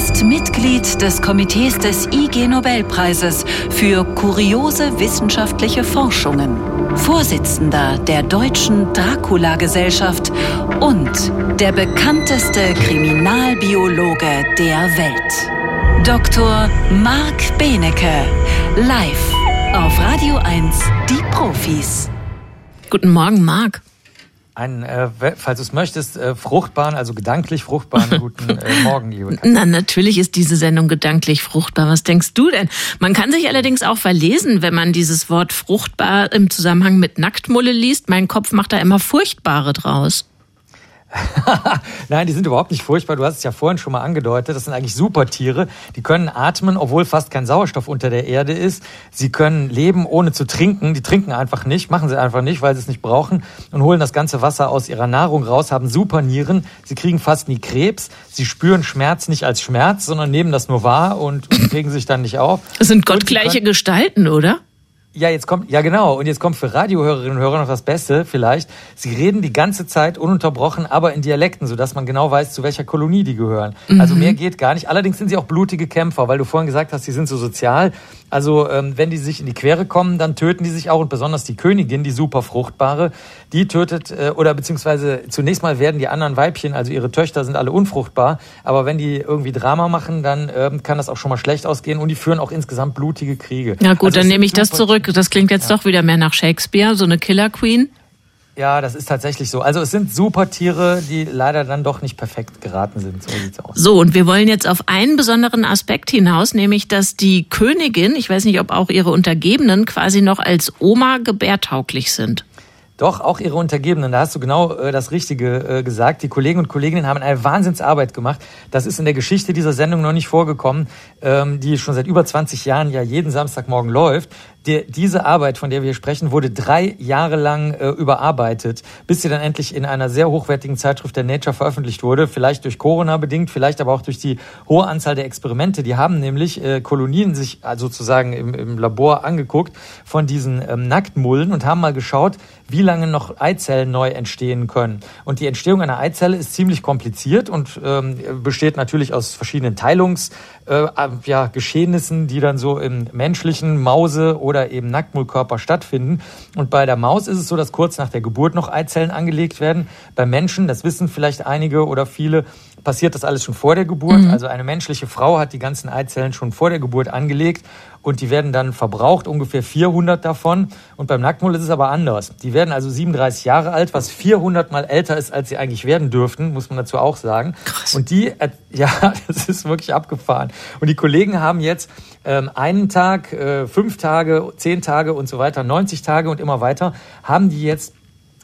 ist Mitglied des Komitees des IG Nobelpreises für kuriose wissenschaftliche Forschungen, Vorsitzender der Deutschen Dracula-Gesellschaft und der bekannteste Kriminalbiologe der Welt. Dr. Marc Benecke, live auf Radio 1, die Profis. Guten Morgen, Marc einen, äh, falls du es möchtest, äh, fruchtbaren, also gedanklich fruchtbaren guten äh, Morgen, liebe Katja. Na, natürlich ist diese Sendung gedanklich fruchtbar. Was denkst du denn? Man kann sich allerdings auch verlesen, wenn man dieses Wort fruchtbar im Zusammenhang mit Nacktmulle liest. Mein Kopf macht da immer Furchtbare draus. Nein, die sind überhaupt nicht furchtbar. Du hast es ja vorhin schon mal angedeutet. Das sind eigentlich Supertiere. Die können atmen, obwohl fast kein Sauerstoff unter der Erde ist. Sie können leben, ohne zu trinken. Die trinken einfach nicht, machen sie einfach nicht, weil sie es nicht brauchen und holen das ganze Wasser aus ihrer Nahrung raus, haben Supernieren. Sie kriegen fast nie Krebs. Sie spüren Schmerz nicht als Schmerz, sondern nehmen das nur wahr und, und regen sich dann nicht auf. Das sind gottgleiche Gestalten, oder? Ja, jetzt kommt, ja genau, und jetzt kommt für Radiohörerinnen und Hörer noch das Beste vielleicht. Sie reden die ganze Zeit ununterbrochen, aber in Dialekten, sodass man genau weiß, zu welcher Kolonie die gehören. Mhm. Also mehr geht gar nicht. Allerdings sind sie auch blutige Kämpfer, weil du vorhin gesagt hast, sie sind so sozial. Also ähm, wenn die sich in die Quere kommen, dann töten die sich auch und besonders die Königin, die super fruchtbare, die tötet äh, oder beziehungsweise zunächst mal werden die anderen Weibchen, also ihre Töchter sind alle unfruchtbar, aber wenn die irgendwie Drama machen, dann ähm, kann das auch schon mal schlecht ausgehen und die führen auch insgesamt blutige Kriege. Ja gut, also dann nehme ich das zurück zurück. Das klingt jetzt ja. doch wieder mehr nach Shakespeare, so eine Killer Queen. Ja, das ist tatsächlich so. Also es sind super Tiere, die leider dann doch nicht perfekt geraten sind. So sieht's aus. So, und wir wollen jetzt auf einen besonderen Aspekt hinaus, nämlich dass die Königin, ich weiß nicht, ob auch ihre Untergebenen quasi noch als Oma gebärtauglich sind. Doch, auch ihre Untergebenen, da hast du genau äh, das Richtige äh, gesagt. Die Kollegen und Kolleginnen haben eine Wahnsinnsarbeit gemacht. Das ist in der Geschichte dieser Sendung noch nicht vorgekommen, ähm, die schon seit über 20 Jahren ja jeden Samstagmorgen läuft. Die, diese Arbeit, von der wir hier sprechen, wurde drei Jahre lang äh, überarbeitet, bis sie dann endlich in einer sehr hochwertigen Zeitschrift der Nature veröffentlicht wurde. Vielleicht durch Corona bedingt, vielleicht aber auch durch die hohe Anzahl der Experimente. Die haben nämlich äh, Kolonien sich also sozusagen im, im Labor angeguckt von diesen ähm, Nacktmullen und haben mal geschaut, wie lange noch Eizellen neu entstehen können. Und die Entstehung einer Eizelle ist ziemlich kompliziert und ähm, besteht natürlich aus verschiedenen Teilungs- äh, ja, die dann so im menschlichen Mause- oder eben Nacktmullkörper stattfinden. Und bei der Maus ist es so, dass kurz nach der Geburt noch Eizellen angelegt werden. Bei Menschen, das wissen vielleicht einige oder viele, passiert das alles schon vor der Geburt. Mhm. Also eine menschliche Frau hat die ganzen Eizellen schon vor der Geburt angelegt und die werden dann verbraucht, ungefähr 400 davon. Und beim Nacktmull ist es aber anders. Die werden also 37 Jahre alt, was 400 mal älter ist, als sie eigentlich werden dürften, muss man dazu auch sagen. Krass. Und die, ja, das ist wirklich abgefahren. Und die Kollegen haben jetzt ähm, einen Tag, äh, fünf Tage, zehn Tage und so weiter, 90 Tage und immer weiter, haben die jetzt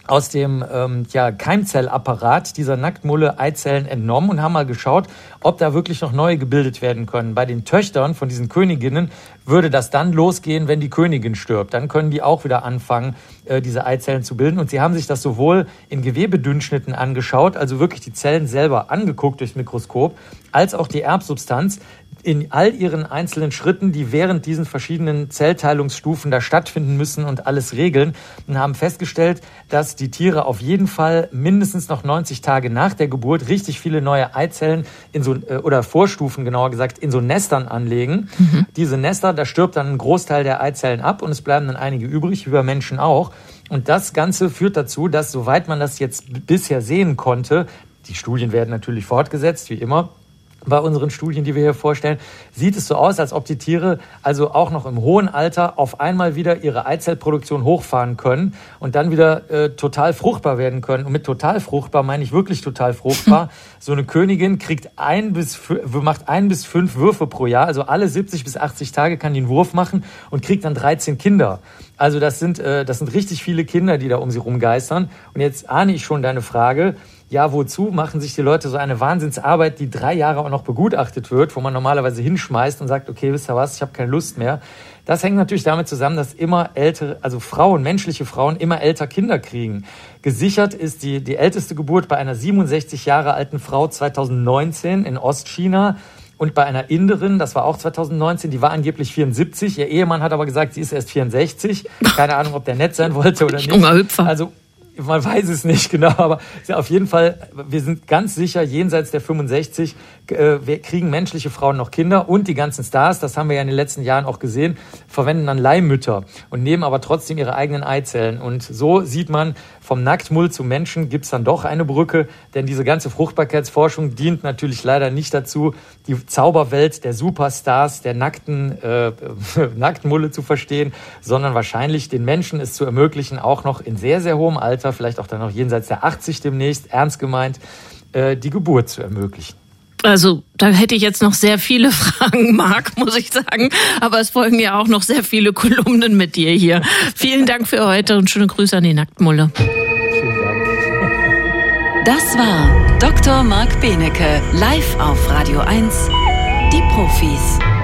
aus dem ähm, ja, Keimzellapparat dieser Nacktmulle Eizellen entnommen und haben mal geschaut, ob da wirklich noch neue gebildet werden können. Bei den Töchtern von diesen Königinnen würde das dann losgehen, wenn die Königin stirbt. Dann können die auch wieder anfangen, äh, diese Eizellen zu bilden. Und sie haben sich das sowohl in Gewebedünnschnitten angeschaut, also wirklich die Zellen selber angeguckt durchs Mikroskop, als auch die Erbsubstanz in all ihren einzelnen Schritten, die während diesen verschiedenen Zellteilungsstufen da stattfinden müssen und alles regeln und haben festgestellt, dass die Tiere auf jeden Fall mindestens noch 90 Tage nach der Geburt richtig viele neue Eizellen in so äh, oder Vorstufen genauer gesagt in so Nestern anlegen. Mhm. Diese Nester, da stirbt dann ein Großteil der Eizellen ab und es bleiben dann einige übrig, wie bei Menschen auch. Und das Ganze führt dazu, dass soweit man das jetzt bisher sehen konnte, die Studien werden natürlich fortgesetzt, wie immer, bei unseren Studien, die wir hier vorstellen, sieht es so aus, als ob die Tiere also auch noch im hohen Alter auf einmal wieder ihre Eizellproduktion hochfahren können und dann wieder äh, total fruchtbar werden können. Und mit total fruchtbar meine ich wirklich total fruchtbar. so eine Königin kriegt ein bis macht ein bis fünf Würfe pro Jahr, also alle 70 bis 80 Tage kann die einen Wurf machen und kriegt dann 13 Kinder. Also das sind äh, das sind richtig viele Kinder, die da um sie rumgeistern. Und jetzt ahne ich schon deine Frage ja, wozu machen sich die Leute so eine Wahnsinnsarbeit, die drei Jahre auch noch begutachtet wird, wo man normalerweise hinschmeißt und sagt, okay, wisst ihr was, ich habe keine Lust mehr. Das hängt natürlich damit zusammen, dass immer ältere, also Frauen, menschliche Frauen, immer älter Kinder kriegen. Gesichert ist die, die älteste Geburt bei einer 67 Jahre alten Frau 2019 in Ostchina. Und bei einer Inderin, das war auch 2019, die war angeblich 74. Ihr Ehemann hat aber gesagt, sie ist erst 64. Keine Ahnung, ob der nett sein wollte oder nicht. Junger Hüpfer. Also man weiß es nicht genau, aber auf jeden Fall, wir sind ganz sicher, jenseits der 65 äh, kriegen menschliche Frauen noch Kinder und die ganzen Stars, das haben wir ja in den letzten Jahren auch gesehen, verwenden dann Leihmütter und nehmen aber trotzdem ihre eigenen Eizellen. Und so sieht man, vom Nacktmull zu Menschen gibt's dann doch eine Brücke, denn diese ganze Fruchtbarkeitsforschung dient natürlich leider nicht dazu, die Zauberwelt der Superstars, der nackten äh, Nacktmulle zu verstehen, sondern wahrscheinlich den Menschen es zu ermöglichen, auch noch in sehr, sehr hohem Alter, vielleicht auch dann noch jenseits der 80 demnächst, ernst gemeint, äh, die Geburt zu ermöglichen. Also da hätte ich jetzt noch sehr viele Fragen, Marc, muss ich sagen. Aber es folgen ja auch noch sehr viele Kolumnen mit dir hier. Vielen Dank für heute und schöne Grüße an die Nacktmulle. Vielen Dank. Das war Dr. Marc Benecke, live auf Radio 1, die Profis.